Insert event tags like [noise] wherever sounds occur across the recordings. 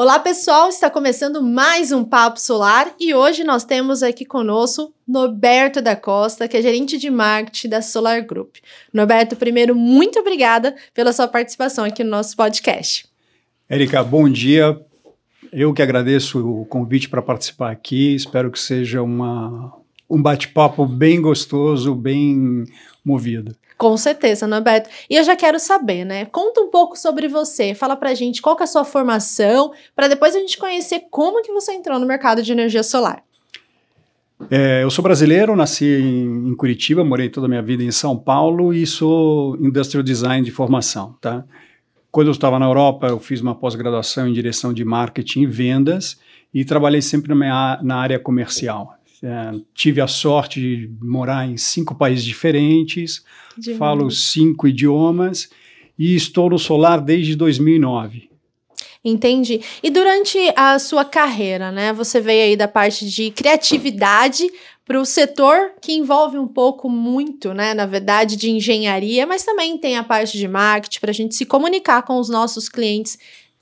Olá, pessoal! Está começando mais um Papo Solar e hoje nós temos aqui conosco Norberto da Costa, que é gerente de marketing da Solar Group. Norberto, primeiro, muito obrigada pela sua participação aqui no nosso podcast. Érica, bom dia. Eu que agradeço o convite para participar aqui. Espero que seja uma, um bate-papo bem gostoso, bem movido. Com certeza, Norberto. E eu já quero saber, né? Conta um pouco sobre você. Fala pra gente qual é a sua formação, para depois a gente conhecer como que você entrou no mercado de energia solar. É, eu sou brasileiro, nasci em, em, Curitiba, morei toda a minha vida em São Paulo e sou industrial design de formação, tá? Quando eu estava na Europa, eu fiz uma pós-graduação em direção de marketing e vendas e trabalhei sempre na, minha, na área comercial. É, tive a sorte de morar em cinco países diferentes, de falo cinco idiomas e estou no solar desde 2009. Entendi. E durante a sua carreira, né? Você veio aí da parte de criatividade para o setor que envolve um pouco muito, né, na verdade, de engenharia, mas também tem a parte de marketing para a gente se comunicar com os nossos clientes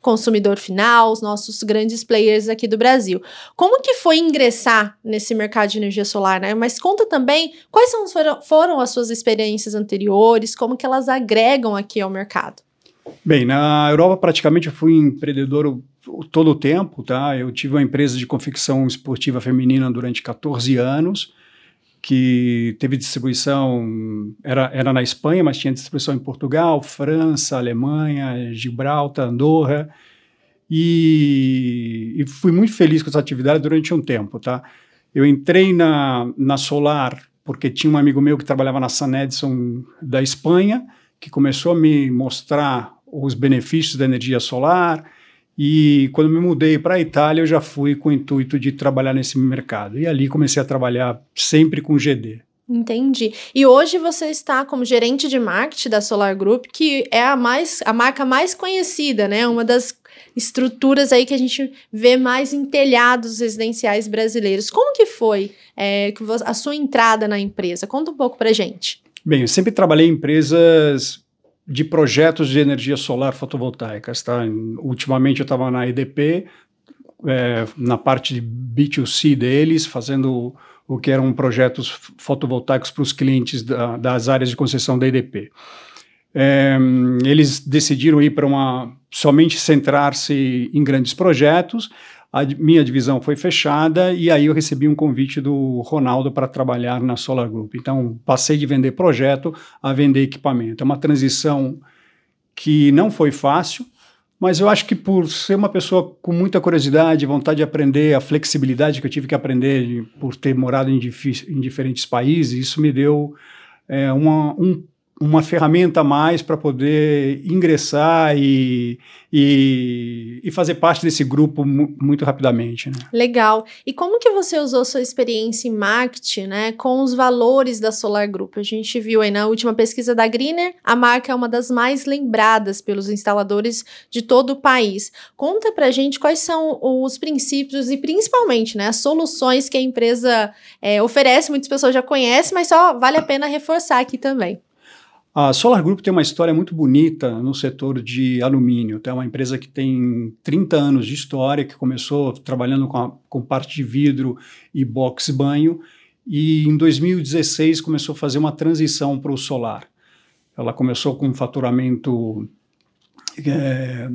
consumidor final, os nossos grandes players aqui do Brasil. Como que foi ingressar nesse mercado de energia solar, né? Mas conta também quais são, foram, as suas experiências anteriores, como que elas agregam aqui ao mercado. Bem, na Europa praticamente eu fui empreendedor todo o tempo, tá? Eu tive uma empresa de confecção esportiva feminina durante 14 anos, que teve distribuição, era, era na Espanha, mas tinha distribuição em Portugal, França, Alemanha, Gibraltar, Andorra, e, e fui muito feliz com essa atividade durante um tempo, tá? Eu entrei na, na Solar porque tinha um amigo meu que trabalhava na Sun Edison da Espanha, que começou a me mostrar os benefícios da energia solar, e quando me mudei para a Itália, eu já fui com o intuito de trabalhar nesse mercado. E ali comecei a trabalhar sempre com GD. Entendi. E hoje você está como gerente de marketing da Solar Group, que é a mais a marca mais conhecida, né? Uma das estruturas aí que a gente vê mais em telhados residenciais brasileiros. Como que foi é, a sua entrada na empresa? Conta um pouco para gente. Bem, eu sempre trabalhei em empresas de projetos de energia solar fotovoltaicas. Tá? Ultimamente eu estava na EDP, é, na parte de B2C deles, fazendo o que eram projetos fotovoltaicos para os clientes da, das áreas de concessão da EDP. É, eles decidiram ir para uma somente centrar-se em grandes projetos a minha divisão foi fechada e aí eu recebi um convite do Ronaldo para trabalhar na Solar Group. Então, passei de vender projeto a vender equipamento. É uma transição que não foi fácil, mas eu acho que por ser uma pessoa com muita curiosidade, vontade de aprender, a flexibilidade que eu tive que aprender por ter morado em, em diferentes países, isso me deu é, uma, um uma ferramenta a mais para poder ingressar e, e, e, fazer parte desse grupo mu muito rapidamente. Né? Legal. E como que você usou sua experiência em marketing né, com os valores da Solar Group? A gente viu aí na última pesquisa da Greener, a marca é uma das mais lembradas pelos instaladores de todo o país. Conta para gente quais são os princípios e principalmente né, as soluções que a empresa é, oferece. Muitas pessoas já conhecem, mas só vale a pena reforçar aqui também. A Solar Group tem uma história muito bonita no setor de alumínio. É uma empresa que tem 30 anos de história, que começou trabalhando com, a, com parte de vidro e box banho, e em 2016 começou a fazer uma transição para o solar. Ela começou com um faturamento é,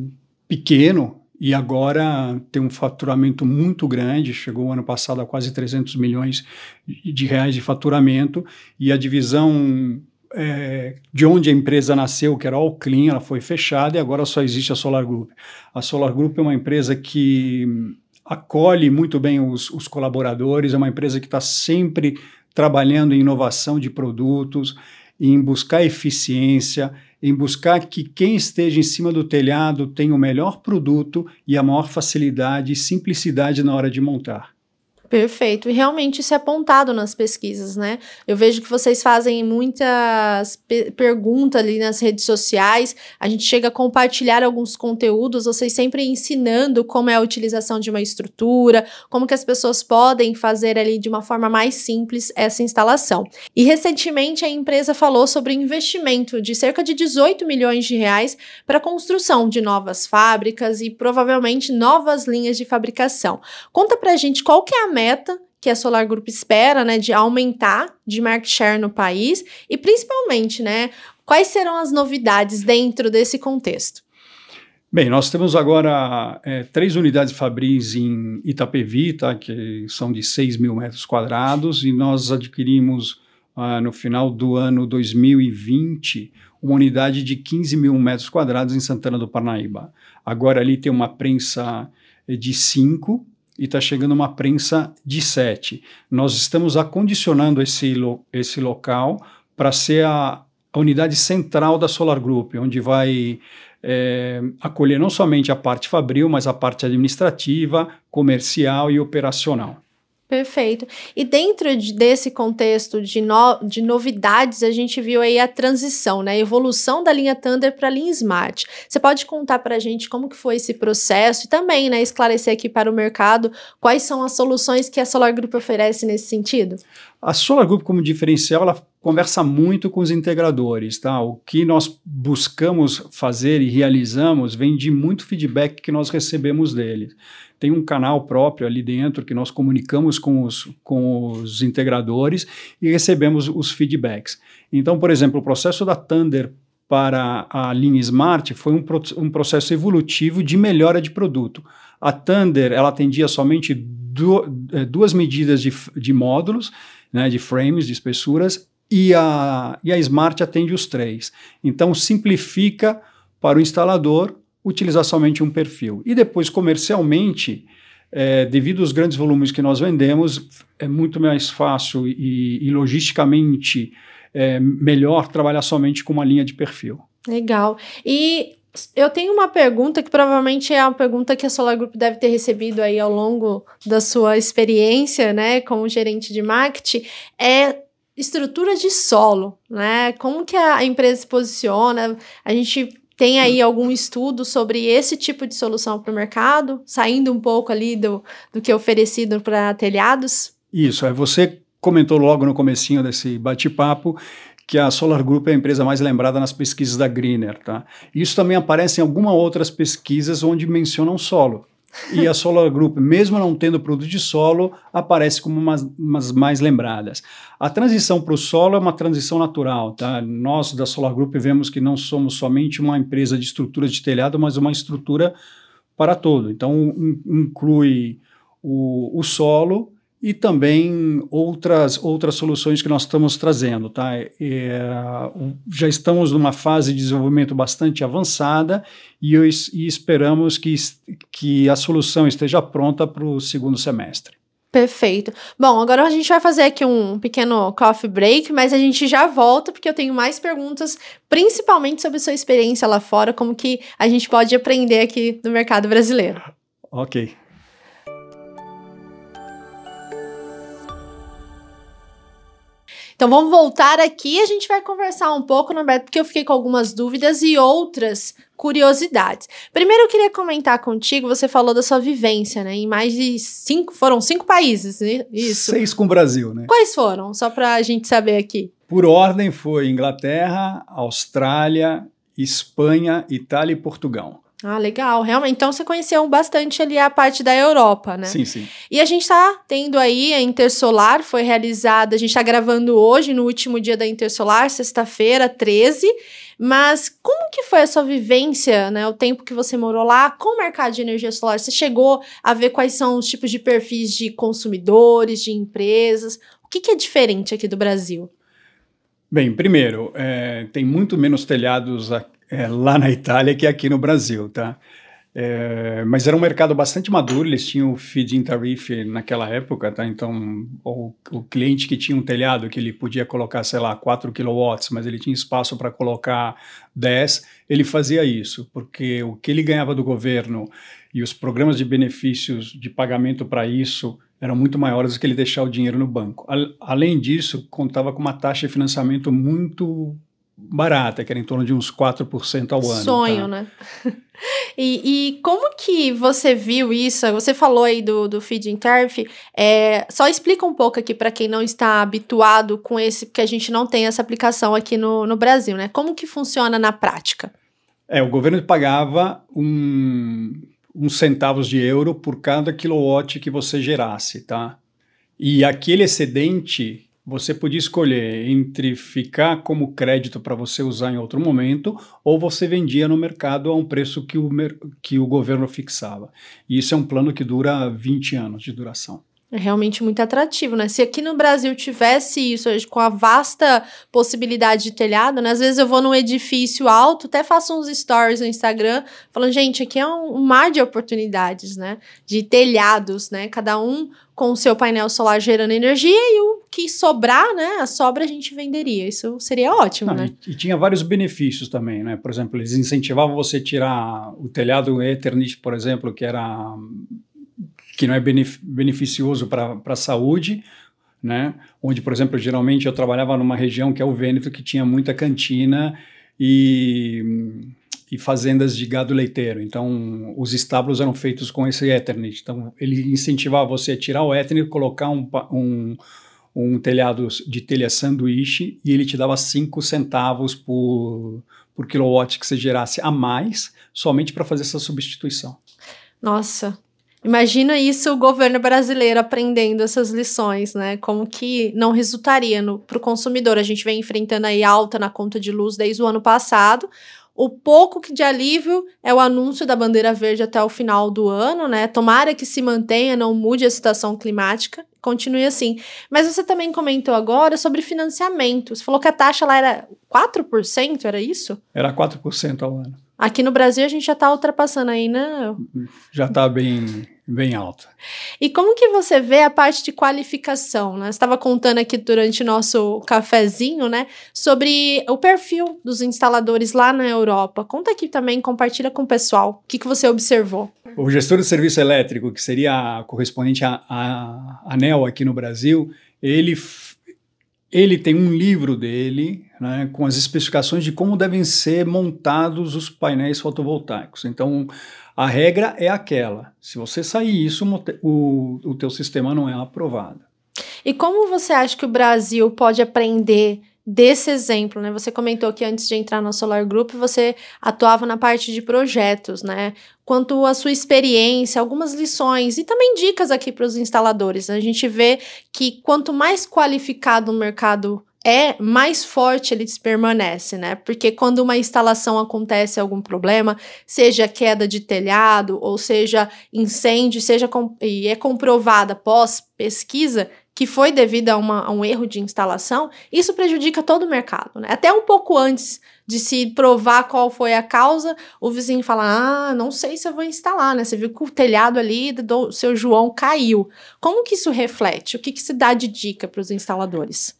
pequeno e agora tem um faturamento muito grande, chegou ano passado a quase 300 milhões de reais de faturamento, e a divisão é, de onde a empresa nasceu, que era All Clean, ela foi fechada e agora só existe a Solar Group. A Solar Group é uma empresa que acolhe muito bem os, os colaboradores, é uma empresa que está sempre trabalhando em inovação de produtos, em buscar eficiência, em buscar que quem esteja em cima do telhado tenha o melhor produto e a maior facilidade e simplicidade na hora de montar. Perfeito. E realmente isso é apontado nas pesquisas, né? Eu vejo que vocês fazem muitas pe perguntas ali nas redes sociais. A gente chega a compartilhar alguns conteúdos, vocês sempre ensinando como é a utilização de uma estrutura, como que as pessoas podem fazer ali de uma forma mais simples essa instalação. E recentemente a empresa falou sobre investimento de cerca de 18 milhões de reais para a construção de novas fábricas e provavelmente novas linhas de fabricação. Conta pra gente qual que é a que a Solar Group espera, né, de aumentar de market share no país e principalmente, né, quais serão as novidades dentro desse contexto? Bem, nós temos agora é, três unidades fabris em Itapevi, tá, que são de 6 mil metros quadrados, e nós adquirimos ah, no final do ano 2020 uma unidade de 15 mil metros quadrados em Santana do Parnaíba. Agora ali tem uma prensa eh, de 5 e está chegando uma prensa de 7. Nós estamos acondicionando esse, lo, esse local para ser a, a, unidade central da Solar Group, onde vai é, acolher não somente a parte fabril, mas a parte administrativa, comercial e operacional. Perfeito. E dentro de, desse contexto de, no, de novidades, a gente viu aí a transição, né? A evolução da linha Thunder para a linha Smart. Você pode contar para a gente como que foi esse processo e também, né, esclarecer aqui para o mercado quais são as soluções que a Solar Group oferece nesse sentido? A Solar Group, como diferencial, ela conversa muito com os integradores, tá? O que nós buscamos fazer e realizamos vem de muito feedback que nós recebemos deles tem um canal próprio ali dentro que nós comunicamos com os, com os integradores e recebemos os feedbacks. Então, por exemplo, o processo da Thunder para a linha Smart foi um, um processo evolutivo de melhora de produto. A Thunder ela atendia somente é, duas medidas de, de módulos, né, de frames, de espessuras, e a, e a Smart atende os três. Então, simplifica para o instalador utilizar somente um perfil. E depois, comercialmente, é, devido aos grandes volumes que nós vendemos, é muito mais fácil e, e logisticamente é, melhor trabalhar somente com uma linha de perfil. Legal. E eu tenho uma pergunta que provavelmente é uma pergunta que a Solar Group deve ter recebido aí ao longo da sua experiência, né, como gerente de marketing, é estrutura de solo, né? Como que a empresa se posiciona? A gente tem aí algum estudo sobre esse tipo de solução para o mercado, saindo um pouco ali do, do que é oferecido para telhados? Isso, é você comentou logo no comecinho desse bate-papo que a Solar Group é a empresa mais lembrada nas pesquisas da Greener, tá? Isso também aparece em algumas outras pesquisas onde mencionam solo. E a Solar Group, mesmo não tendo produto de solo, aparece como umas, umas mais lembradas. A transição para o solo é uma transição natural. Tá? Nós, da Solar Group, vemos que não somos somente uma empresa de estrutura de telhado, mas uma estrutura para todo. Então, inclui o, o solo e também outras, outras soluções que nós estamos trazendo. Tá? É, já estamos numa fase de desenvolvimento bastante avançada e, eu, e esperamos que, que a solução esteja pronta para o segundo semestre. Perfeito. Bom, agora a gente vai fazer aqui um pequeno coffee break, mas a gente já volta porque eu tenho mais perguntas, principalmente sobre sua experiência lá fora, como que a gente pode aprender aqui no mercado brasileiro. Ok. Então vamos voltar aqui e a gente vai conversar um pouco, Norberto, porque eu fiquei com algumas dúvidas e outras curiosidades. Primeiro eu queria comentar contigo, você falou da sua vivência, né? Em mais de cinco, foram cinco países, né? Isso. Seis com o Brasil, né? Quais foram? Só para a gente saber aqui. Por ordem foi Inglaterra, Austrália, Espanha, Itália e Portugal. Ah, legal. Realmente, então você conheceu bastante ali a parte da Europa, né? Sim, sim. E a gente está tendo aí a Intersolar, foi realizada, a gente está gravando hoje, no último dia da Intersolar, sexta-feira, 13. Mas como que foi a sua vivência, né? O tempo que você morou lá com o mercado de energia solar? Você chegou a ver quais são os tipos de perfis de consumidores, de empresas? O que, que é diferente aqui do Brasil? Bem, primeiro, é, tem muito menos telhados é, lá na Itália que aqui no Brasil, tá? É, mas era um mercado bastante maduro, eles tinham o feed-in tariff naquela época, tá? Então, o, o, cliente que tinha um telhado que ele podia colocar, sei lá, 4 kW, mas ele tinha espaço para colocar 10, ele fazia isso, porque o que ele ganhava do governo e os programas de benefícios de pagamento para isso eram muito maiores do que ele deixar o dinheiro no banco. Além disso, contava com uma taxa de financiamento muito barata, que era em torno de uns 4% ao ano. Sonho, tá? né? [laughs] e, e, como que você viu isso? Você falou aí do, do feed turf. É, só explica um pouco aqui para quem não está habituado com esse, porque a gente não tem essa aplicação aqui no, no Brasil, né? Como que funciona na prática? É, o governo pagava um, uns centavos de euro por cada kilowatt que você gerasse, tá? E aquele excedente você podia escolher entre ficar como crédito para você usar em outro momento ou você vendia no mercado a um preço que o, que o governo fixava. E isso é um plano que dura 20 anos de duração. É realmente muito atrativo, né? Se aqui no Brasil tivesse isso, com a vasta possibilidade de telhado, né? Às vezes eu vou num edifício alto, até faço uns stories no Instagram, falando, gente, aqui é um, um mar de oportunidades, né? De telhados, né? Cada um com o seu painel solar gerando energia e o que sobrar, né? A sobra a gente venderia. Isso seria ótimo, né? E, e, tinha vários benefícios também, né? Por exemplo, eles incentivavam você tirar o telhado Eternit, por exemplo, que era que não é beneficioso para a saúde, né? Onde, por exemplo, geralmente eu trabalhava numa região que é o Vêneto, que tinha muita cantina e, e fazendas de gado leiteiro. Então, os estábulos eram feitos com esse Ethernet. Então, ele incentivava você a tirar o Ethernet, colocar um, um, um telhado de telha sanduíche e ele te dava 5 centavos por, por kilowatt que você gerasse a mais, somente para fazer essa substituição. Nossa, Imagina isso o governo brasileiro aprendendo essas lições, né? Como que não resultaria para o consumidor. A gente vem enfrentando aí alta na conta de luz desde o ano passado. O pouco de alívio é o anúncio da bandeira verde até o final do ano, né? Tomara que se mantenha, não mude a situação climática, continue assim. Mas você também comentou agora sobre financiamento. Você falou que a taxa lá era 4%, era isso? Era 4% ao ano. Aqui no Brasil a gente já está ultrapassando aí, né? Já está bem, bem alto. E como que você vê a parte de qualificação, né? Você estava contando aqui durante o nosso cafezinho, né? Sobre o perfil dos instaladores lá na Europa. Conta aqui também, compartilha com o pessoal. O que, que você observou? O gestor de serviço elétrico, que seria correspondente à ANEL aqui no Brasil, ele ele tem um livro dele né, com as especificações de como devem ser montados os painéis fotovoltaicos. Então, a regra é aquela: se você sair isso, o, o teu sistema não é aprovado. E como você acha que o Brasil pode aprender desse exemplo, né? Você comentou que antes de entrar no Solar Group você atuava na parte de projetos, né? Quanto à sua experiência, algumas lições e também dicas aqui para os instaladores. A gente vê que quanto mais qualificado o mercado é, mais forte ele permanece, né? Porque quando uma instalação acontece algum problema, seja queda de telhado, ou seja incêndio, seja e é comprovada pós pesquisa, que foi devido a, uma, a, um erro de instalação, isso prejudica todo o mercado. Né? Até um pouco antes de se provar qual foi a causa, o vizinho fala: Ah, não sei se eu vou instalar, né? Você viu que o telhado ali do seu João caiu. Como que isso reflete? O que, que se dá de dica para os instaladores?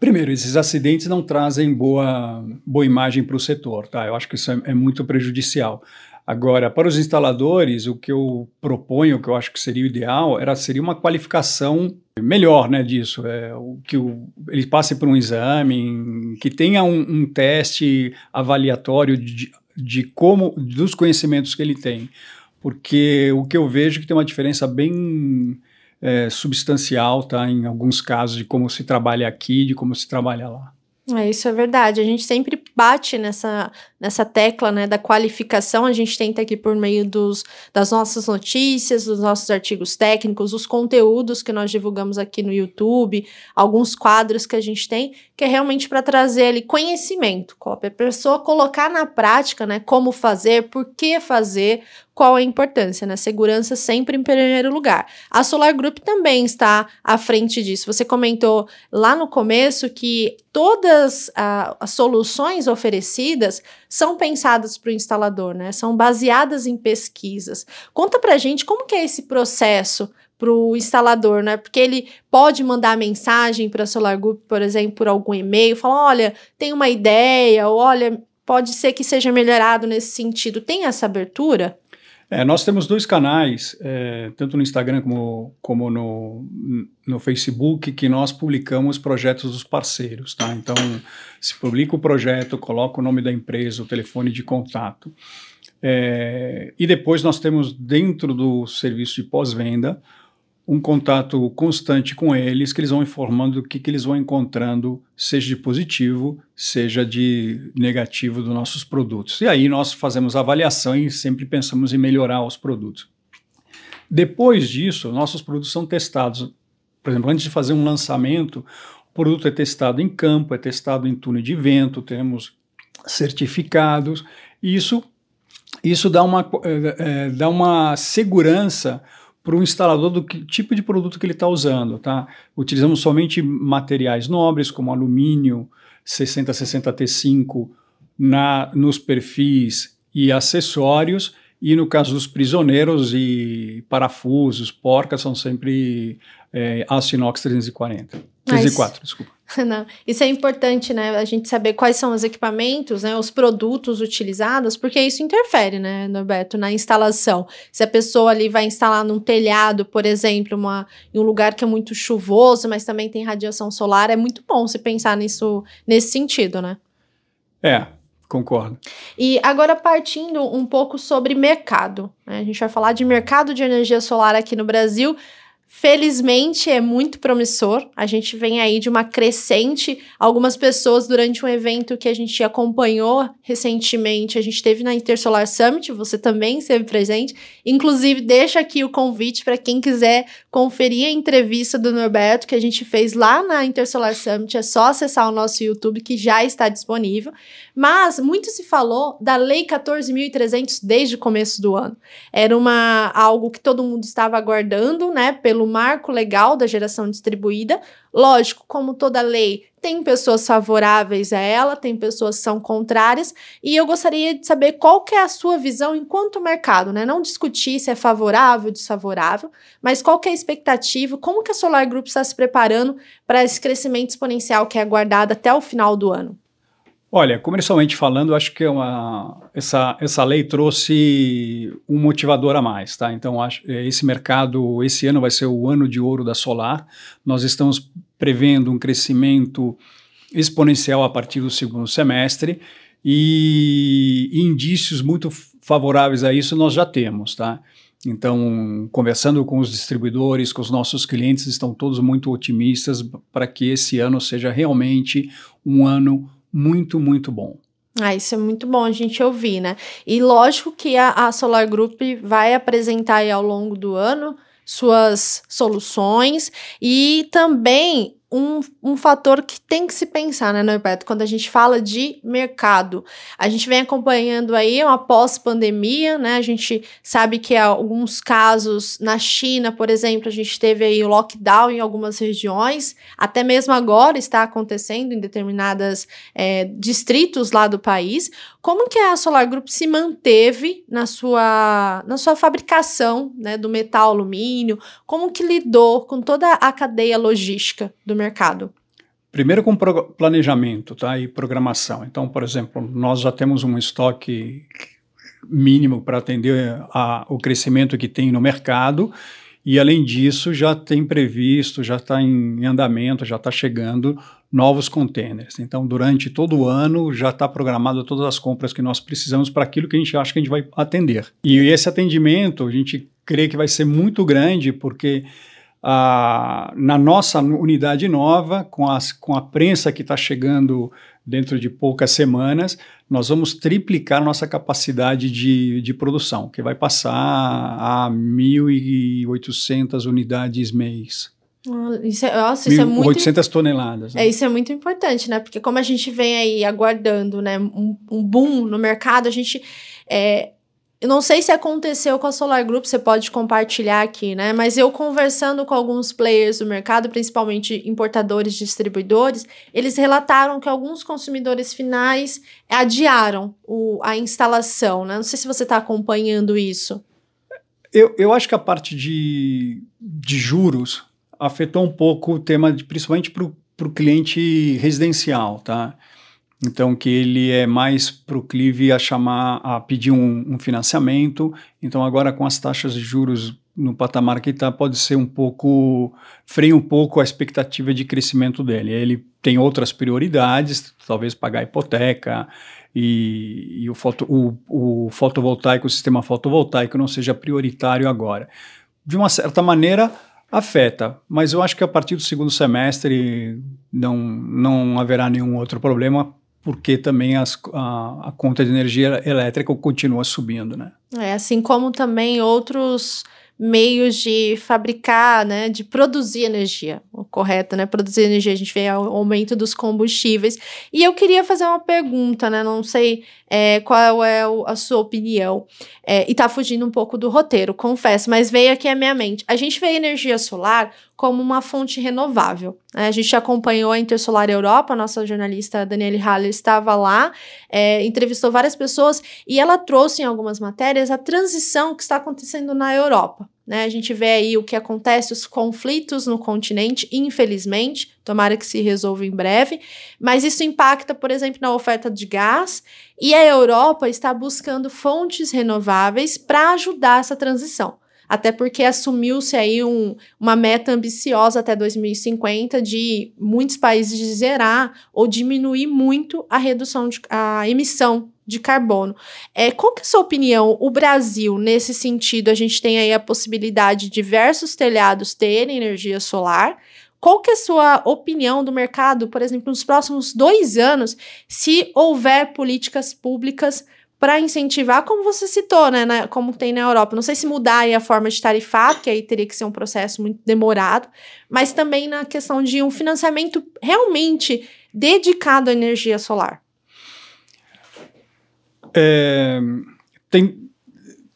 Primeiro, esses acidentes não trazem boa, boa imagem para o setor, tá? Eu acho que isso é, é muito prejudicial. Agora, para os instaladores, o que eu proponho, o que eu acho que seria o ideal, era seria uma qualificação melhor, né, disso, é o que o, ele passe por um exame, que tenha um, um teste avaliatório de, de como dos conhecimentos que ele tem, porque o que eu vejo é que tem uma diferença bem é, substancial, tá, em alguns casos de como se trabalha aqui, de como se trabalha lá. É, isso é verdade. A gente sempre bate nessa, nessa tecla né, da qualificação. A gente tenta aqui por meio dos, das nossas notícias, dos nossos artigos técnicos, os conteúdos que nós divulgamos aqui no YouTube, alguns quadros que a gente tem, que é realmente para trazer ali conhecimento, para a pessoa colocar na prática né, como fazer, por que fazer, qual a importância, né? Segurança sempre em primeiro lugar. A Solar Group também está à frente disso. Você comentou lá no começo que todas uh, as soluções oferecidas são pensadas para o instalador, né? São baseadas em pesquisas. Conta para gente como que é esse processo para o instalador, né? Porque ele pode mandar mensagem para a Solar Group, por exemplo, por algum e-mail, falar, olha, tem uma ideia, ou olha, pode ser que seja melhorado nesse sentido. Tem essa abertura? É, nós temos dois canais, é, tanto no Instagram como, como no, no Facebook, que nós publicamos projetos dos parceiros. Tá? Então, se publica o projeto, coloca o nome da empresa, o telefone de contato. É, e depois nós temos dentro do serviço de pós-venda um contato constante com eles, que eles vão informando o que, que eles vão encontrando, seja de positivo, seja de negativo dos nossos produtos. E aí nós fazemos avaliação e sempre pensamos em melhorar os produtos. Depois disso, nossos produtos são testados. Por exemplo, antes de fazer um lançamento, o produto é testado em campo, é testado em túnel de vento, temos certificados, isso, isso dá, uma, é, dá uma segurança para o instalador do que, tipo de produto que ele está usando. Tá? Utilizamos somente materiais nobres, como alumínio 6060T5 na, nos perfis e acessórios, e no caso dos prisioneiros e parafusos, porcas, são sempre é, aço inox 340. 304, desculpa. [laughs] Não, isso é importante, né? A gente saber quais são os equipamentos, né? Os produtos utilizados, porque isso interfere, né, Norberto, na instalação. Se a pessoa ali vai instalar num telhado, por exemplo, uma, em um lugar que é muito chuvoso, mas também tem radiação solar, é muito bom se pensar nisso nesse sentido, né? É, Concordo. E agora partindo um pouco sobre mercado. Né? A gente vai falar de mercado de energia solar aqui no Brasil. Felizmente é muito promissor. A gente vem aí de uma crescente. Algumas pessoas, durante um evento que a gente acompanhou recentemente, a gente teve na Intersolar Summit, você também esteve presente. Inclusive, deixa aqui o convite para quem quiser conferir a entrevista do Norberto que a gente fez lá na Intersolar Summit. É só acessar o nosso YouTube que já está disponível. Mas muito se falou da Lei 14.300 desde o começo do ano. Era uma algo que todo mundo estava aguardando, né, pelo marco legal da geração distribuída. Lógico, como toda lei, tem pessoas favoráveis a ela, tem pessoas que são contrárias, e eu gostaria de saber qual que é a sua visão enquanto mercado, né? Não discutir se é favorável ou desfavorável, mas qual que é a expectativa, como que a Solar Group está se preparando para esse crescimento exponencial que é aguardado até o final do ano? Olha, comercialmente falando, acho que é uma, essa, essa lei trouxe um motivador a mais, tá? Então, acho, é, esse mercado, esse ano vai ser o ano de ouro da solar. Nós estamos prevendo um crescimento exponencial a partir do segundo semestre e indícios muito favoráveis a isso nós já temos, tá? Então, conversando com os distribuidores, com os nossos clientes, estão todos muito otimistas para que esse ano seja realmente um ano muito, muito bom. Ah, isso é muito bom a gente ouvir, né? E lógico que a, a Solar Group vai apresentar ao longo do ano suas soluções e também um, um fator que tem que se pensar, né, Norberto, quando a gente fala de mercado. A gente vem acompanhando aí uma pós-pandemia, né? A gente sabe que alguns casos na China, por exemplo, a gente teve aí o lockdown em algumas regiões, até mesmo agora está acontecendo em determinados é, distritos lá do país. Como que a Solar Group se manteve na sua, na sua fabricação né, do metal alumínio? Como que lidou com toda a cadeia logística do mercado? Primeiro com planejamento tá, e programação. Então, por exemplo, nós já temos um estoque mínimo para atender a, o crescimento que tem no mercado e, além disso, já tem previsto, já está em andamento, já está chegando novos containers. Então, durante todo o ano, já está programado todas as compras que nós precisamos para aquilo que a gente acha que a gente vai atender. E esse atendimento, a gente crê que vai ser muito grande, porque ah, na nossa unidade nova, com, as, com a prensa que está chegando dentro de poucas semanas, nós vamos triplicar nossa capacidade de, de produção, que vai passar a 1.800 unidades mês. Isso é, nossa, isso 1, é muito 800 toneladas. Né? É, isso é muito importante, né? Porque como a gente vem aí aguardando, né, um, um boom no mercado, a gente é, eu não sei se aconteceu com a Solar Group, você pode compartilhar aqui, né? Mas eu conversando com alguns players do mercado, principalmente importadores, distribuidores, eles relataram que alguns consumidores finais adiaram o, a instalação, né? Não sei se você está acompanhando isso. Eu, eu acho que a parte de, de juros afetou um pouco o tema, de, principalmente para o cliente residencial, tá? Então que ele é mais proclive a chamar, a pedir um, um financiamento. Então agora com as taxas de juros no patamar que está, pode ser um pouco, freia um pouco a expectativa de crescimento dele. Ele tem outras prioridades, talvez pagar hipoteca e, e o, foto, o, o fotovoltaico, o sistema fotovoltaico não seja prioritário agora. De uma certa maneira, afeta, mas eu acho que a partir do segundo semestre não, não haverá nenhum outro problema, porque também as, a, a, conta de energia elétrica continua subindo, né? É, assim como também outros meios de fabricar, né, de produzir energia, correto, né, produzir energia, a gente vê o aumento dos combustíveis, e eu queria fazer uma pergunta, né, não sei é, qual é o, a sua opinião, é, e tá fugindo um pouco do roteiro, confesso, mas veio aqui à minha mente, a gente vê a energia solar como uma fonte renovável, né? a gente acompanhou a Intersolar Europa, nossa jornalista Daniele Haller estava lá, é, entrevistou várias pessoas, e ela trouxe em algumas matérias a transição que está acontecendo na Europa, né? A gente vê aí o que acontece, os conflitos no continente, infelizmente, tomara que se resolva em breve, mas isso impacta, por exemplo, na oferta de gás, e a Europa está buscando fontes renováveis para ajudar essa transição. Até porque assumiu-se aí um, uma meta ambiciosa até 2050 de muitos países de zerar ou diminuir muito a redução de a emissão de carbono. É, qual que é a sua opinião? O Brasil, nesse sentido, a gente tem aí a possibilidade de diversos telhados terem energia solar. Qual que é a sua opinião do mercado, por exemplo, nos próximos dois anos, se houver políticas públicas para incentivar, como você citou, né, na, como tem na Europa. Não sei se mudar aí a forma de tarifar, que aí teria que ser um processo muito demorado, mas também na questão de um financiamento realmente dedicado à energia solar. É, tem,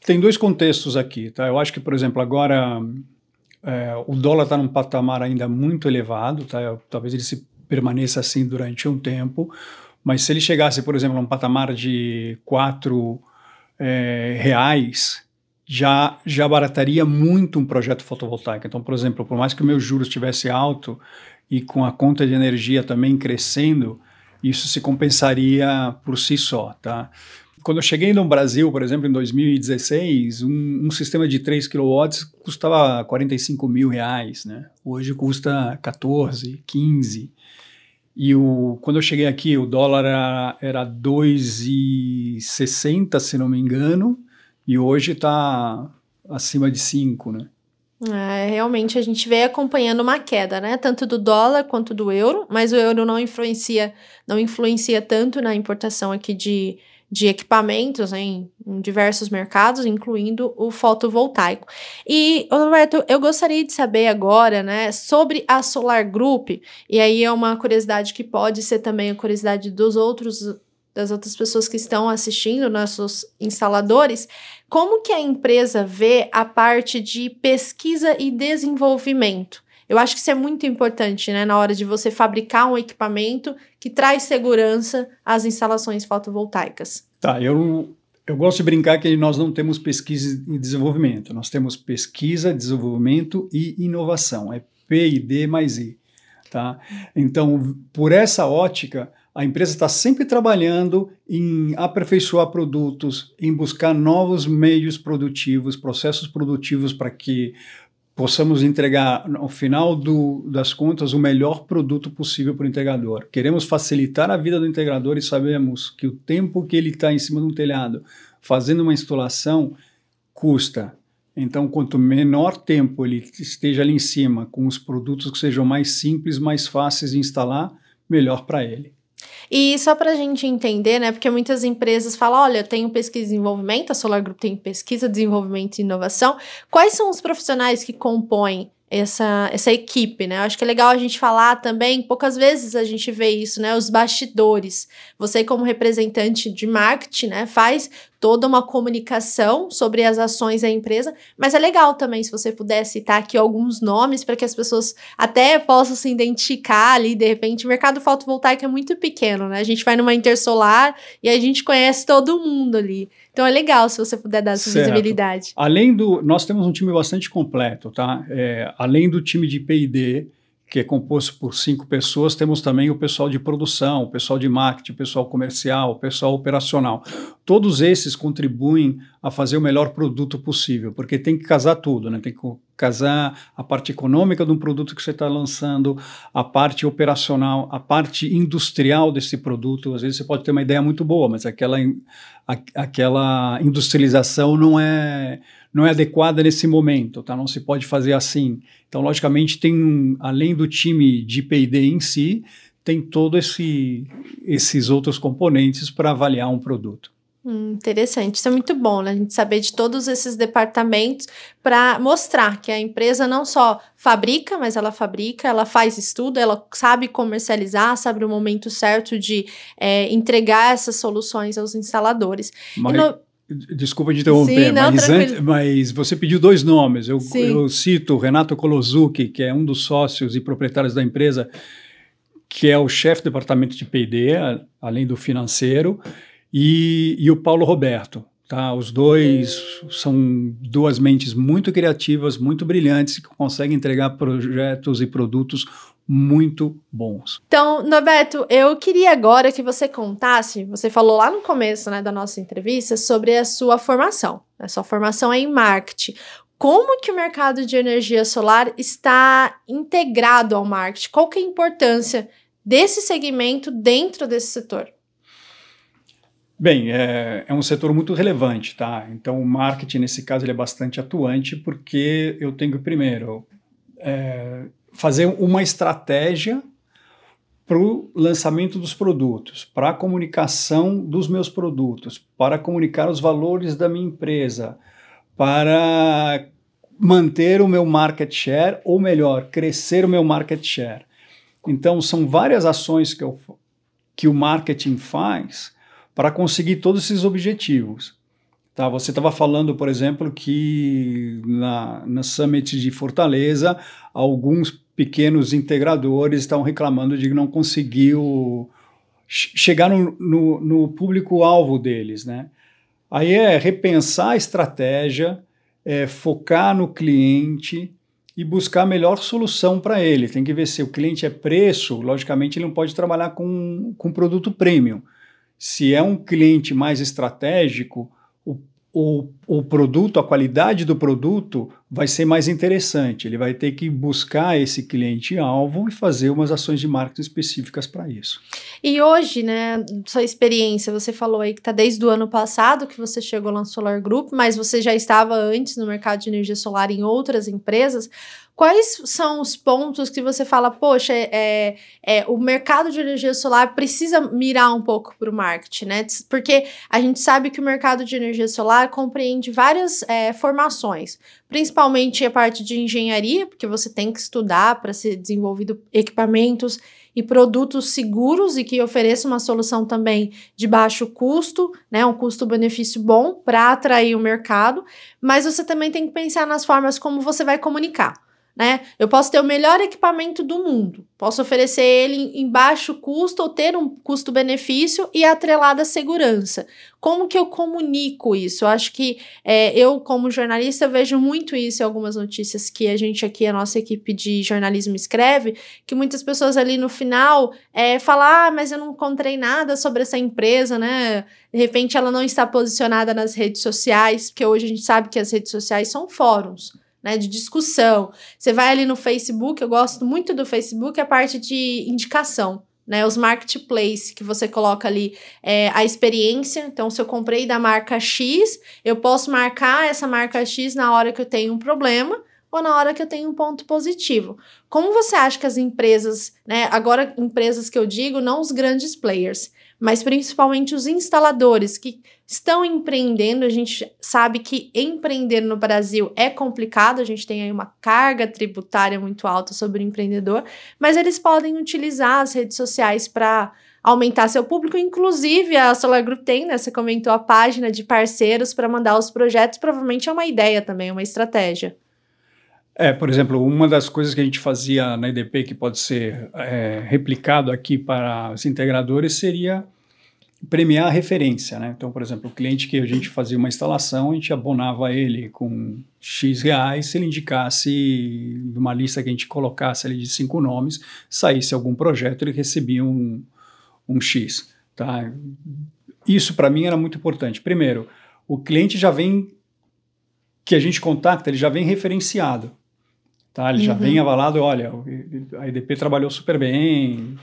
tem dois contextos aqui, tá? Eu acho que, por exemplo, agora é, o dólar está num patamar ainda muito elevado, tá? Talvez ele se permaneça assim durante um tempo, mas se ele chegasse, por exemplo, a um patamar de quatro é, reais, já, já barataria muito um projeto fotovoltaico. Então, por exemplo, por mais que o meu juros estivesse alto e com a conta de energia também crescendo, isso se compensaria por si só, tá? Quando eu cheguei no Brasil, por exemplo, em 2016, um, um sistema de 3 kW custava 45 mil reais, né? Hoje custa 14, 15. E o, quando eu cheguei aqui, o dólar era, era 2,60, se não me engano, e hoje está acima de 5, né? É, realmente a gente vem acompanhando uma queda, né? Tanto do dólar quanto do euro, mas o euro não influencia, não influencia tanto na importação aqui de, de equipamentos em, em, diversos mercados, incluindo o fotovoltaico. E, Roberto, eu gostaria de saber agora, né, sobre a Solar Group, e aí é uma curiosidade que pode ser também a curiosidade dos outros das outras pessoas que estão assistindo, nossos instaladores, como que a empresa vê a parte de pesquisa e desenvolvimento? Eu acho que isso é muito importante, né, na hora de você fabricar um equipamento que traz segurança às instalações fotovoltaicas. Tá, eu, eu gosto de brincar que nós não temos pesquisa e desenvolvimento, nós temos pesquisa, desenvolvimento e inovação, é P e D mais I, tá? Então, por essa ótica, a empresa está sempre trabalhando em aperfeiçoar produtos, em buscar novos meios produtivos, processos produtivos para que possamos entregar, no final do, das contas, o melhor produto possível para o integrador. Queremos facilitar a vida do integrador e sabemos que o tempo que ele está em cima de um telhado fazendo uma instalação custa. Então, quanto menor tempo ele esteja ali em cima, com os produtos que sejam mais simples, mais fáceis de instalar, melhor para ele. E só para a gente entender, né? Porque muitas empresas falam: olha, eu tenho pesquisa e desenvolvimento, a Solar Group tem pesquisa, desenvolvimento e inovação. Quais são os profissionais que compõem essa, essa equipe, né? Eu acho que é legal a gente falar também, poucas vezes a gente vê isso, né? Os bastidores. Você, como representante de marketing, né, faz toda uma comunicação sobre as ações da empresa, mas é legal também se você puder citar aqui alguns nomes para que as pessoas até possam se identificar ali, de repente, o mercado fotovoltaico é muito pequeno, né? A gente vai numa intersolar e a gente conhece todo mundo ali. Então é legal se você puder dar essa certo. visibilidade. Além do, nós temos um time bastante completo, tá? É, além do time de P&D, que é composto por cinco pessoas, temos também o pessoal de produção, o pessoal de marketing, o pessoal comercial, o pessoal operacional. Todos esses contribuem a fazer o melhor produto possível, porque tem que casar tudo, né? Tem que casar a parte econômica de um produto que você está lançando, a parte operacional, a parte industrial desse produto. Às vezes você pode ter uma ideia muito boa, mas aquela, a, aquela industrialização não é não é adequada nesse momento, tá? Não se pode fazer assim. Então, logicamente, tem além do time de P&D em si, tem todos esse, esses outros componentes para avaliar um produto. Hum, interessante, isso é muito bom, né? A gente saber de todos esses departamentos para mostrar que a empresa não só fabrica, mas ela fabrica, ela faz estudo, ela sabe comercializar, sabe o momento certo de é, entregar essas soluções aos instaladores. Mas... Desculpa te interromper, Sim, não, mas, antes, mas, você pediu dois nomes. Eu, eu cito o Renato Kolozuki, que é um dos sócios e proprietários da empresa, que é o chefe do departamento de PD, além do financeiro, e, e o Paulo Roberto. Tá? Os dois são duas mentes muito criativas, muito brilhantes, que conseguem entregar projetos e produtos muito bons. Então, Norberto, eu queria agora que você contasse, você falou lá no começo né, da nossa entrevista sobre a sua formação. A sua formação é em marketing. Como que o mercado de energia solar está integrado ao marketing? Qual que é a importância desse segmento dentro desse setor? Bem, é, é, um setor muito relevante, tá? Então, o marketing, nesse caso, ele é bastante atuante, porque eu tenho, primeiro, é, fazer uma estratégia para o lançamento dos produtos, para a comunicação dos meus produtos, para comunicar os valores da minha empresa, para manter o meu market share, ou melhor, crescer o meu market share. Então, são várias ações que, eu, que o marketing faz para conseguir todos esses objetivos. Tá, você estava falando, por exemplo, que na, na Summit de Fortaleza, alguns pequenos integradores estão reclamando de que não conseguiu chegar no, no, no público-alvo deles. Né? Aí é repensar a estratégia, é focar no cliente e buscar a melhor solução para ele. Tem que ver se o cliente é preço, logicamente ele não pode trabalhar com, com produto premium. Se é um cliente mais estratégico, o, o produto, a qualidade do produto vai ser mais interessante. Ele vai ter que buscar esse cliente-alvo e fazer umas ações de marketing específicas para isso. E hoje, né, sua experiência, você falou aí que está desde o ano passado que você chegou lá no Solar Group, mas você já estava antes no mercado de energia solar em outras empresas. Quais são os pontos que você fala, poxa, é, é, o mercado de energia solar precisa mirar um pouco para o marketing, né? Porque a gente sabe que o mercado de energia solar compreende várias é, formações, principalmente a parte de engenharia, porque você tem que estudar para ser desenvolvido equipamentos e produtos seguros e que ofereçam uma solução também de baixo custo, né, um custo-benefício bom para atrair o mercado, mas você também tem que pensar nas formas como você vai comunicar né? Eu posso ter o melhor equipamento do mundo, posso oferecer ele em baixo custo ou ter um custo-benefício e atrelada segurança. Como que eu comunico isso? Eu acho que é, eu, como jornalista, vejo muito isso em algumas notícias que a gente aqui, a nossa equipe de jornalismo escreve, que muitas pessoas ali no final é, falam, ah, mas eu não encontrei nada sobre essa empresa, né? De repente ela não está posicionada nas redes sociais, porque hoje a gente sabe que as redes sociais são fóruns né, de discussão. Você vai ali no Facebook, eu gosto muito do Facebook, a parte de indicação. Né, os marketplace que você coloca ali é, a experiência. Então, se eu comprei da marca X, eu posso marcar essa marca X na hora que eu tenho um problema ou na hora que eu tenho um ponto positivo. Como você acha que as empresas, né, agora empresas que eu digo, não os grandes players, mas principalmente os instaladores que estão empreendendo. A gente sabe que empreender no Brasil é complicado, a gente tem aí uma carga tributária muito alta sobre o empreendedor, mas eles podem utilizar as redes sociais para aumentar seu público. Inclusive, a Solar Group tem, né? Você comentou a página de parceiros para mandar os projetos, provavelmente é uma ideia também, uma estratégia. É, por exemplo, uma das coisas que a gente fazia na EDP que pode ser é, replicado aqui para os integradores seria premiar a referência, né? Então, por exemplo, o cliente que a gente fazia uma instalação, a gente abonava ele com X reais se ele indicasse numa lista que a gente colocasse ali de cinco nomes, saísse algum projeto, ele recebia um, um X, tá? Isso para mim era muito importante. Primeiro, o cliente já vem que a gente contacta, ele já vem referenciado, tá? Ele uhum. já vem avalado, olha, a EDP trabalhou super bem,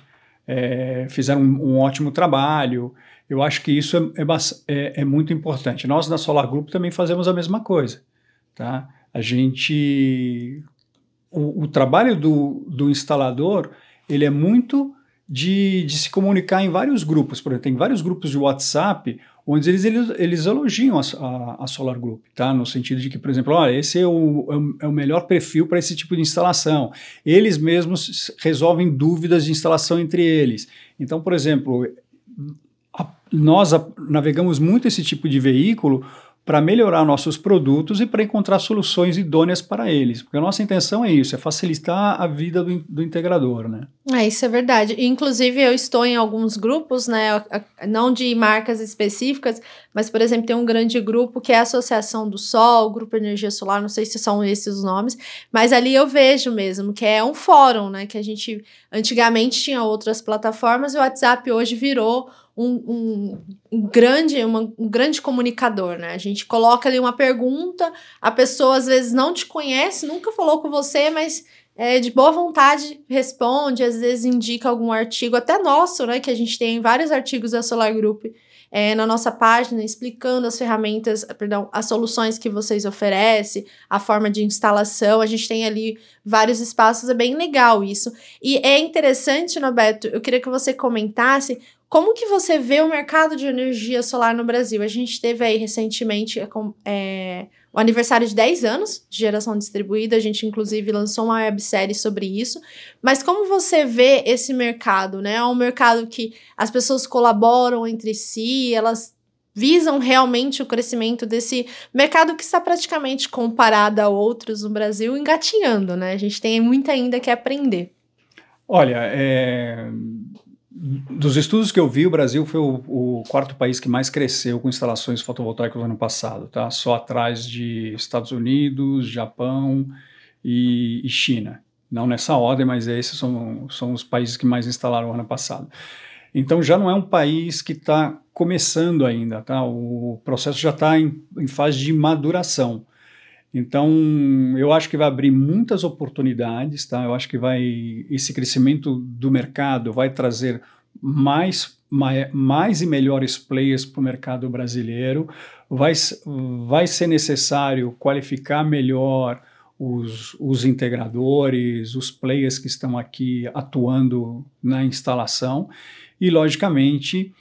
é, fizeram um, um, ótimo trabalho. Eu acho que isso é, é, é, é, muito importante. Nós, na Solar Group, também fazemos a mesma coisa. Tá? A gente. O, o trabalho do, do instalador ele é muito de, de se comunicar em vários grupos. Por exemplo, tem vários grupos de WhatsApp onde eles, eles, eles elogiam a, a, a, Solar Group, tá? No sentido de que, por exemplo, olha, esse é o, é o, é melhor perfil para esse tipo de instalação. Eles mesmos resolvem dúvidas de instalação entre eles. Então, por exemplo, a, nós navegamos muito esse tipo de veículo para melhorar nossos produtos e para encontrar soluções idôneas para eles. Porque a nossa intenção é isso, é facilitar a vida do, do integrador, né? É, isso é verdade. Inclusive, eu estou em alguns grupos, né? Não de marcas específicas, mas, por exemplo, tem um grande grupo que é a Associação do Sol, Grupo Energia Solar, não sei se são esses os nomes, mas ali eu vejo mesmo, que é um fórum, né? Que a gente antigamente tinha outras plataformas e o WhatsApp hoje virou um, um, um grande, uma, um grande comunicador, né? A gente coloca ali uma pergunta, a pessoa às vezes não te conhece, nunca falou com você, mas é, de boa vontade responde, às vezes indica algum artigo, até nosso, né? Que a gente tem vários artigos da Solar Group é, na nossa página, explicando as ferramentas, perdão, as soluções que vocês oferecem, a forma de instalação. A gente tem ali vários espaços, é bem legal isso. E é interessante, Roberto, eu queria que você comentasse como que você vê o mercado de energia solar no Brasil? A gente teve aí recentemente é, é o aniversário de 10 anos de geração distribuída, a gente inclusive lançou uma websérie sobre isso. Mas como você vê esse mercado, né? É um mercado que as pessoas colaboram entre si, elas visam realmente o crescimento desse mercado que está praticamente comparado a outros no Brasil engatinhando, né? A gente tem muito ainda que aprender. Olha, é, dos estudos que eu vi, o Brasil foi o, o, quarto país que mais cresceu com instalações fotovoltaicas no ano passado, tá? Só atrás de Estados Unidos, Japão e, e China. Não nessa ordem, mas esses são, são os países que mais instalaram no ano passado. Então já não é um país que está começando ainda, tá? O processo já está em, em fase de maduração. Então, eu acho que vai abrir muitas oportunidades, tá? Eu acho que vai esse crescimento do mercado vai trazer mais, mais, mais e melhores players para o mercado brasileiro. Vai, vai ser necessário qualificar melhor os, os integradores, os players que estão aqui atuando na instalação e, logicamente,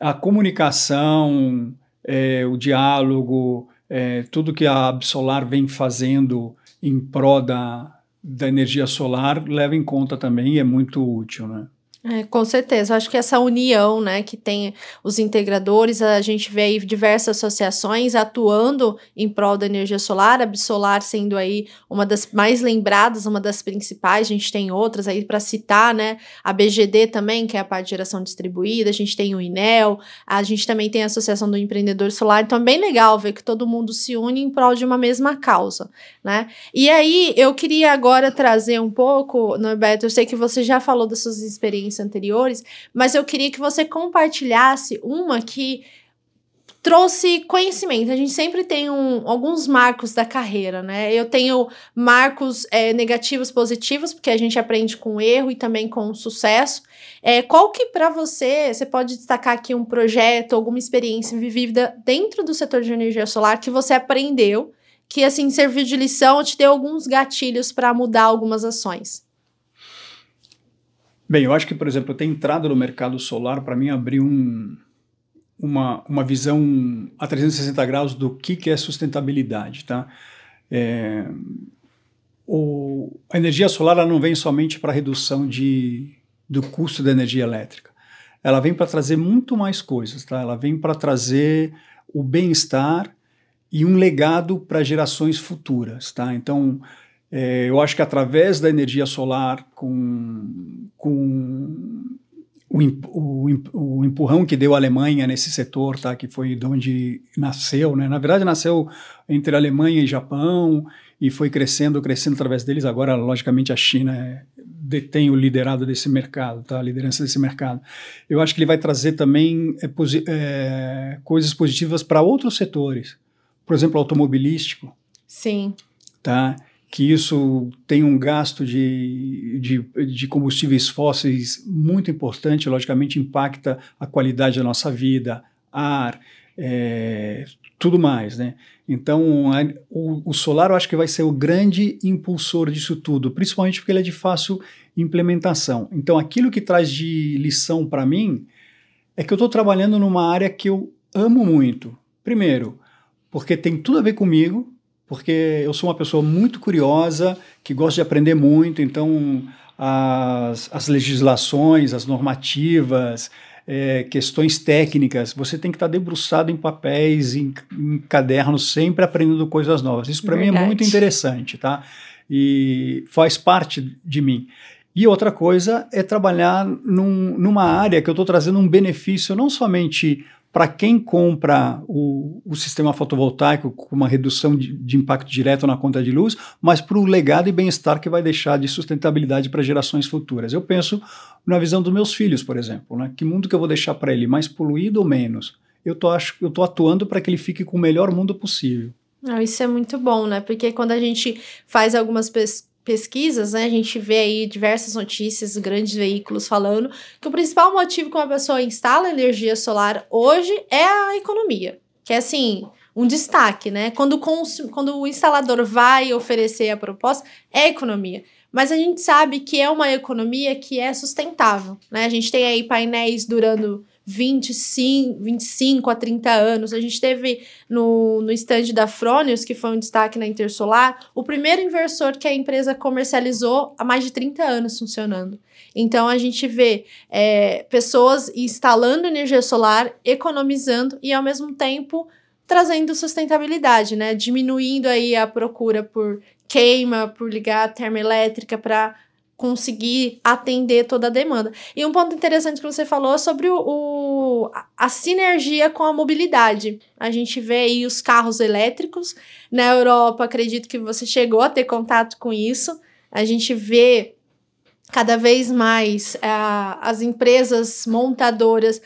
a comunicação, é, o diálogo, é, tudo que a Absolar vem fazendo em prol da, da energia solar leva em conta também e é muito útil, né? É, com certeza, acho que essa união, né, que tem os integradores, a gente vê aí diversas associações atuando em prol da energia solar, a Absolar sendo aí uma das mais lembradas, uma das principais, a gente tem outras aí para citar, né, a BGD também, que é a parte de geração distribuída, a gente tem o INEL, a gente também tem a Associação do Empreendedor Solar, então é bem legal ver que todo mundo se une em prol de uma mesma causa, né, e aí eu queria agora trazer um pouco, Norberto, eu sei que você já falou das suas experiências anteriores, mas eu queria que você compartilhasse uma que trouxe conhecimento. A gente sempre tem um, alguns marcos da carreira, né? Eu tenho marcos é, negativos, positivos, porque a gente aprende com erro e também com sucesso. É, qual que para você, você pode destacar aqui um projeto, alguma experiência vivida dentro do setor de energia solar que você aprendeu, que assim serviu de lição, te deu alguns gatilhos para mudar algumas ações? Bem, eu acho que, por exemplo, ter entrado no mercado solar, para mim, abriu um, uma, uma visão a 360 graus do que, que é sustentabilidade. Tá? É, o, a energia solar ela não vem somente para redução de, do custo da energia elétrica. Ela vem para trazer muito mais coisas. Tá? Ela vem para trazer o bem-estar e um legado para gerações futuras. Tá? Então, é, eu acho que através da energia solar, com, com o, o, o, empurrão que deu a Alemanha nesse setor, tá, que foi de onde nasceu, né? Na verdade, nasceu entre a Alemanha e Japão e foi crescendo, crescendo através deles. Agora, logicamente, a China é, detém o liderado desse mercado, tá? A liderança desse mercado. Eu acho que ele vai trazer também é, posi é, coisas positivas para outros setores, por exemplo, automobilístico. Sim. Tá? Que isso tem um gasto de, de, de, combustíveis fósseis muito importante, logicamente impacta a qualidade da nossa vida, ar, é, tudo mais, né? Então, a, o, o, solar eu acho que vai ser o grande impulsor disso tudo, principalmente porque ele é de fácil implementação. Então, aquilo que traz de lição para mim é que eu estou trabalhando numa área que eu amo muito. Primeiro, porque tem tudo a ver comigo, porque eu sou uma pessoa muito curiosa, que gosta de aprender muito, então as, as legislações, as normativas, é, questões técnicas, você tem que estar debruçado em papéis, em, em cadernos, sempre aprendendo coisas novas. Isso para mim é muito interessante, tá? E faz parte de mim. E outra coisa é trabalhar num, numa área que eu estou trazendo um benefício não somente para quem compra o, o, sistema fotovoltaico com uma redução de, de, impacto direto na conta de luz, mas para o legado e bem-estar que vai deixar de sustentabilidade para gerações futuras. Eu penso na visão dos meus filhos, por exemplo, né? que mundo que eu vou deixar para ele, mais poluído ou menos? Eu estou atuando para que ele fique com o melhor mundo possível. Ah, isso é muito bom, né? Porque quando a gente faz algumas pesquisas, pesquisas, né, a gente vê aí diversas notícias, grandes veículos falando que o principal motivo que uma pessoa instala energia solar hoje é a economia, que é assim, um destaque, né? Quando, quando o instalador vai oferecer a proposta, é a economia. Mas a gente sabe que é uma economia que é sustentável, né? A gente tem aí painéis durando 25, 25 a 30 anos. A gente teve no, no da Fronius, que foi um destaque na Intersolar, o primeiro inversor que a empresa comercializou há mais de 30 anos funcionando. Então a gente vê é, pessoas instalando energia solar, economizando e ao mesmo tempo trazendo sustentabilidade, né? Diminuindo aí a procura por queima, por ligar a termoelétrica para conseguir atender toda a demanda. E um ponto interessante que você falou sobre o, o, a sinergia com a mobilidade. A gente vê aí os carros elétricos. Na Europa, acredito que você chegou a ter contato com isso. A gente vê cada vez mais uh, as empresas montadoras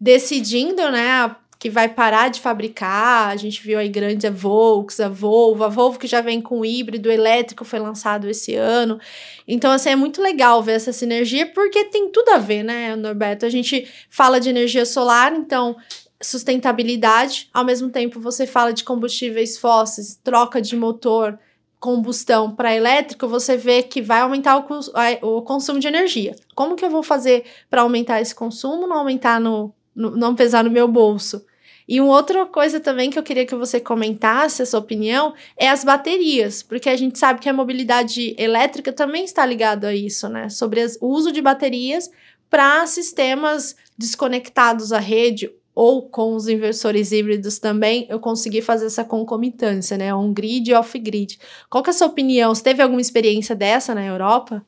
decidindo, né, que vai parar de fabricar. A gente viu aí grande a Volks, a Volvo, a Volvo que já vem com híbrido elétrico foi lançado esse ano. Então, assim, é muito legal ver essa sinergia, porque tem tudo a ver, né, Norberto? A gente fala de energia solar, então sustentabilidade, ao mesmo tempo você fala de combustíveis fósseis, troca de motor, combustão para elétrico, você vê que vai aumentar o, o, consumo de energia. Como que eu vou fazer para aumentar esse consumo, não aumentar no, no, não pesar no meu bolso? E uma outra coisa também que eu queria que você comentasse a sua opinião é as baterias, porque a gente sabe que a mobilidade elétrica também está ligada a isso, né? Sobre as, o uso de baterias para sistemas desconectados à rede ou com os inversores híbridos também, eu consegui fazer essa concomitância, né? On-grid e off-grid. Qual que é a sua opinião? Você teve alguma experiência dessa na Europa?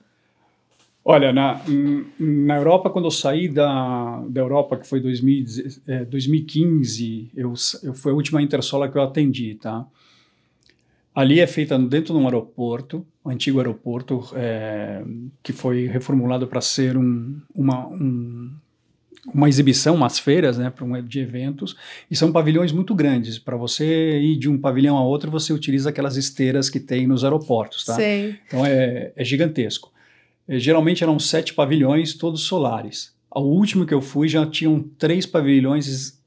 Olha, na, na Europa, quando eu saí da, da Europa, que foi 2000, é, 2015, eu, eu, foi a última Intersola que eu atendi, tá? Ali é feita dentro de um aeroporto, um antigo aeroporto, é, que foi reformulado para ser um, uma, um, uma exibição, umas feiras, né, para um de eventos, e são pavilhões muito grandes. Para você ir de um pavilhão a outro, você utiliza aquelas esteiras que tem nos aeroportos, tá? Sei. Então é, é gigantesco. Eh, geralmente eram sete pavilhões, todos solares. Ao último que eu fui já tinham três pavilhões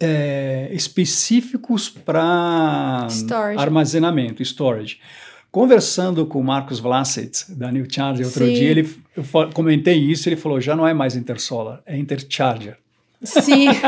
é, específicos para armazenamento, storage. Conversando com o Marcos Vlasic, da New Charger, outro Sim. dia, ele, eu comentei isso ele falou, já não é mais Intersolar, é Intercharger. Sim. [laughs]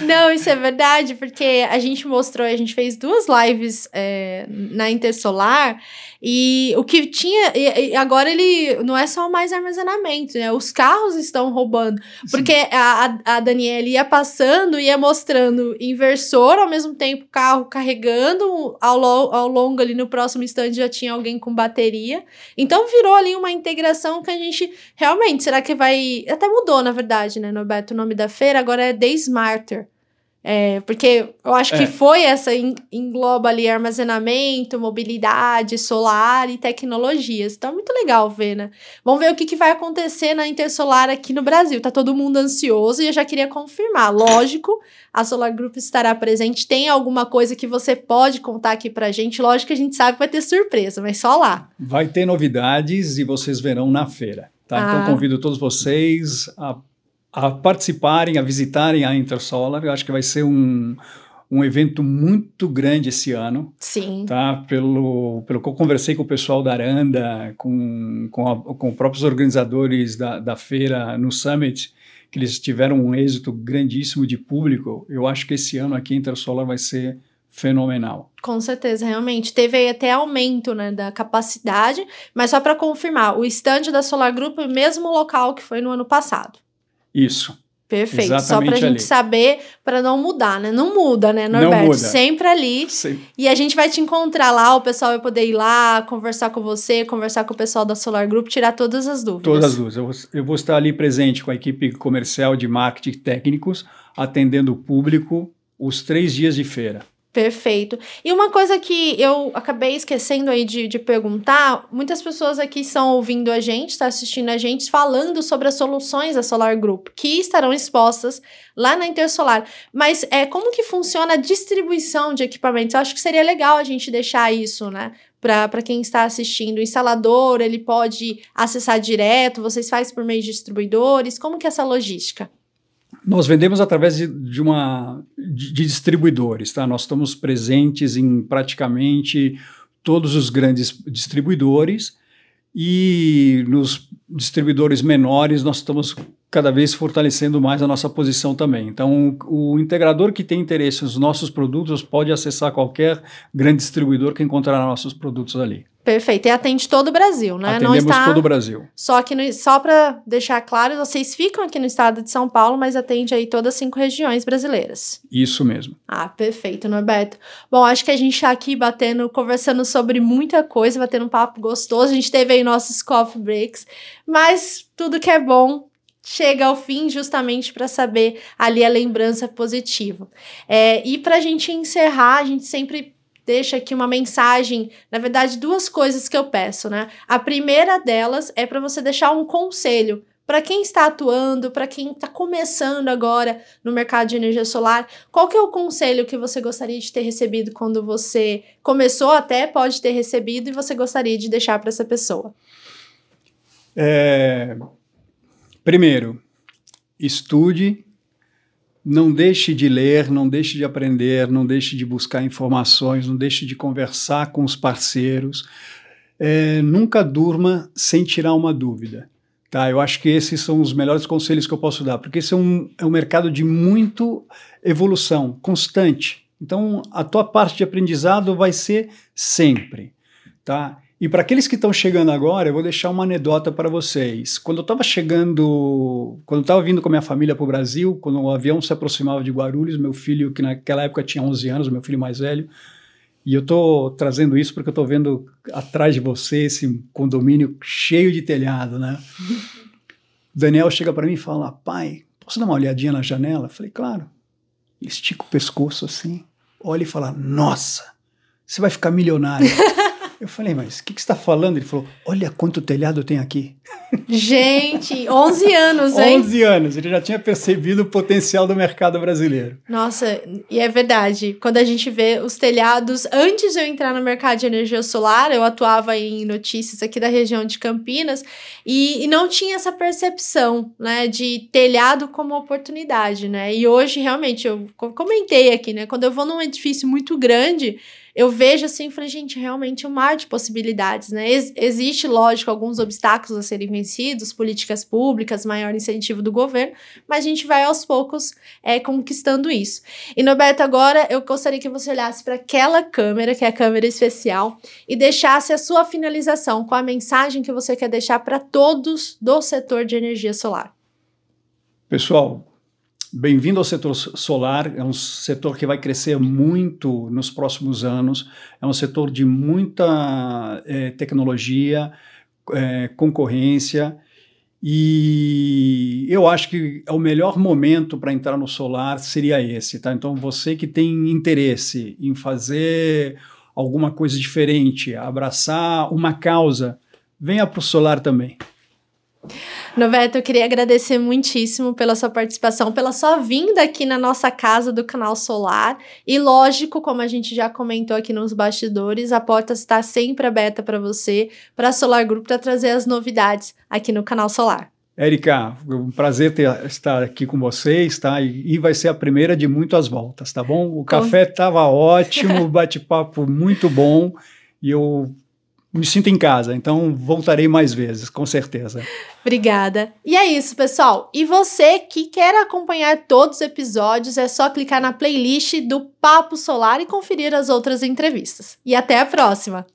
Não, isso é verdade, porque a gente mostrou, a gente fez duas lives é, na Intersolar E o que tinha. E, agora ele não é só mais armazenamento, né? Os carros estão roubando. Porque a, a Daniela ia passando, ia mostrando inversor, ao mesmo tempo carro carregando, ao, ao longo ali no próximo instante já tinha alguém com bateria. Então virou ali uma integração que a gente realmente, será que vai. Até mudou, na verdade, né, Norberto? O nome da feira agora é The Smarter. É, porque eu acho é. que foi essa engloba ali armazenamento, mobilidade, solar e tecnologias. Então é muito legal ver, né? Vamos ver o que, que vai acontecer na Intersolar aqui no Brasil. Tá todo mundo ansioso e eu já queria confirmar. Lógico, a Solar Group estará presente. Tem alguma coisa que você pode contar aqui pra gente? Lógico que a gente sabe que vai ter surpresa, mas só lá. Vai ter novidades e vocês verão na feira. Tá? Então, ah. Então convido todos vocês a a participarem, a visitarem a Intersolar. Eu acho que vai ser um, um evento muito grande esse ano. Sim. Tá? Pelo, pelo que eu conversei com o pessoal da Aranda, com, com, a, com os próprios organizadores da, da feira no Summit, que eles tiveram um êxito grandíssimo de público. Eu acho que esse ano aqui a Intersolar vai ser fenomenal. Com certeza, realmente. Teve até aumento né, da capacidade, mas só para confirmar, o estande da Solar Group é o mesmo local que foi no ano passado. Isso. Perfeito. Exatamente Só para a gente saber, para não mudar, né? Não muda, né, Norberto? Não muda. Sempre ali. Sim. E a gente vai te encontrar lá, o pessoal vai poder ir lá, conversar com você, conversar com o pessoal da Solar Group, tirar todas as dúvidas. Todas as dúvidas. Eu vou, eu vou estar ali presente com a equipe comercial de marketing técnicos, atendendo o público os três dias de feira. Perfeito. E uma coisa que eu acabei esquecendo aí de, de perguntar, muitas pessoas aqui estão ouvindo a gente, está assistindo a gente, falando sobre as soluções da Solar Group, que estarão expostas lá na Intersolar. Mas é como que funciona a distribuição de equipamentos? Eu acho que seria legal a gente deixar isso, né? Para quem está assistindo, o instalador, ele pode acessar direto, vocês fazem por meio de distribuidores, como que é essa logística? Nós vendemos através de, de uma de, de, distribuidores, tá? Nós estamos presentes em praticamente todos os grandes distribuidores e nos distribuidores menores nós estamos cada vez fortalecendo mais a nossa posição também. Então, o, integrador que tem interesse nos nossos produtos pode acessar qualquer grande distribuidor que encontrará nossos produtos ali. Perfeito. E atende todo o Brasil, né? Atendemos Não está todo o Brasil. Só que no, só para deixar claro, vocês ficam aqui no estado de São Paulo, mas atende aí todas as cinco regiões brasileiras. Isso mesmo. Ah, perfeito, Norberto. Bom, acho que a gente está aqui batendo, conversando sobre muita coisa, batendo um papo gostoso. A gente teve aí nossos coffee breaks, mas tudo que é bom chega ao fim justamente para saber ali a lembrança positiva. É, e para a gente encerrar, a gente sempre deixa aqui uma mensagem, na verdade, duas coisas que eu peço, né? A primeira delas é para você deixar um conselho para quem está atuando, para quem está começando agora no mercado de energia solar, qual que é o conselho que você gostaria de ter recebido quando você começou até pode ter recebido e você gostaria de deixar para essa pessoa? É... Primeiro, estude não deixe de ler, não deixe de aprender, não deixe de buscar informações, não deixe de conversar com os parceiros. É, nunca durma sem tirar uma dúvida. Tá, eu acho que esses são os melhores conselhos que eu posso dar, porque esse é um, é um mercado de muito evolução, constante. Então, a tua parte de aprendizado vai ser sempre. Tá? E para aqueles que estão chegando agora, eu vou deixar uma anedota para vocês. Quando eu estava chegando, quando eu estava vindo com a minha família para o Brasil, quando o avião se aproximava de Guarulhos, meu filho, que naquela época tinha 11 anos, meu filho mais velho, e eu estou trazendo isso porque eu estou vendo atrás de você esse condomínio cheio de telhado, né? [laughs] Daniel chega para mim e fala: pai, posso dar uma olhadinha na janela? Eu falei: claro. Ele estica o pescoço assim, olha e fala: nossa, você vai ficar milionário. [laughs] Eu falei, mas o que, que você está falando? Ele falou, olha quanto telhado tem aqui. Gente, 11 anos, hein? 11 anos, ele já tinha percebido o potencial do mercado brasileiro. Nossa, e é verdade. Quando a gente vê os telhados, antes de eu entrar no mercado de energia solar, eu atuava em notícias aqui da região de Campinas e, e não tinha essa percepção, né, de telhado como oportunidade, né? E hoje, realmente, eu comentei aqui, né, quando eu vou num edifício muito grande, eu vejo assim, falei, gente, realmente um mar de possibilidades, né? Ex existe, lógico, alguns obstáculos a serem vencidos, políticas públicas, maior incentivo do governo, mas a gente vai aos poucos é, conquistando isso. E Norberto, agora eu gostaria que você olhasse para aquela câmera, que é a câmera especial, e deixasse a sua finalização com a mensagem que você quer deixar para todos do setor de energia solar. Pessoal, Bem-vindo ao setor solar, é um setor que vai crescer muito nos próximos anos, é um setor de muita é, tecnologia, é, concorrência, e eu acho que o melhor momento para entrar no solar seria esse, tá? Então, você que tem interesse em fazer alguma coisa diferente, abraçar uma causa, venha para o solar também. Noveto, eu queria agradecer muitíssimo pela sua participação, pela sua vinda aqui na nossa casa do canal Solar. E lógico, como a gente já comentou aqui nos bastidores, a porta está sempre aberta para você, para a Solar Group, para trazer as novidades aqui no canal Solar. Érica, é um prazer ter, estar aqui com vocês, tá? E, e, vai ser a primeira de muitas voltas, tá bom? O café estava ótimo, o bate-papo muito bom e eu me sinto em casa, então voltarei mais vezes, com certeza. Obrigada. E é isso, pessoal. E você que quer acompanhar todos os episódios, é só clicar na playlist do Papo Solar e conferir as outras entrevistas. E até a próxima!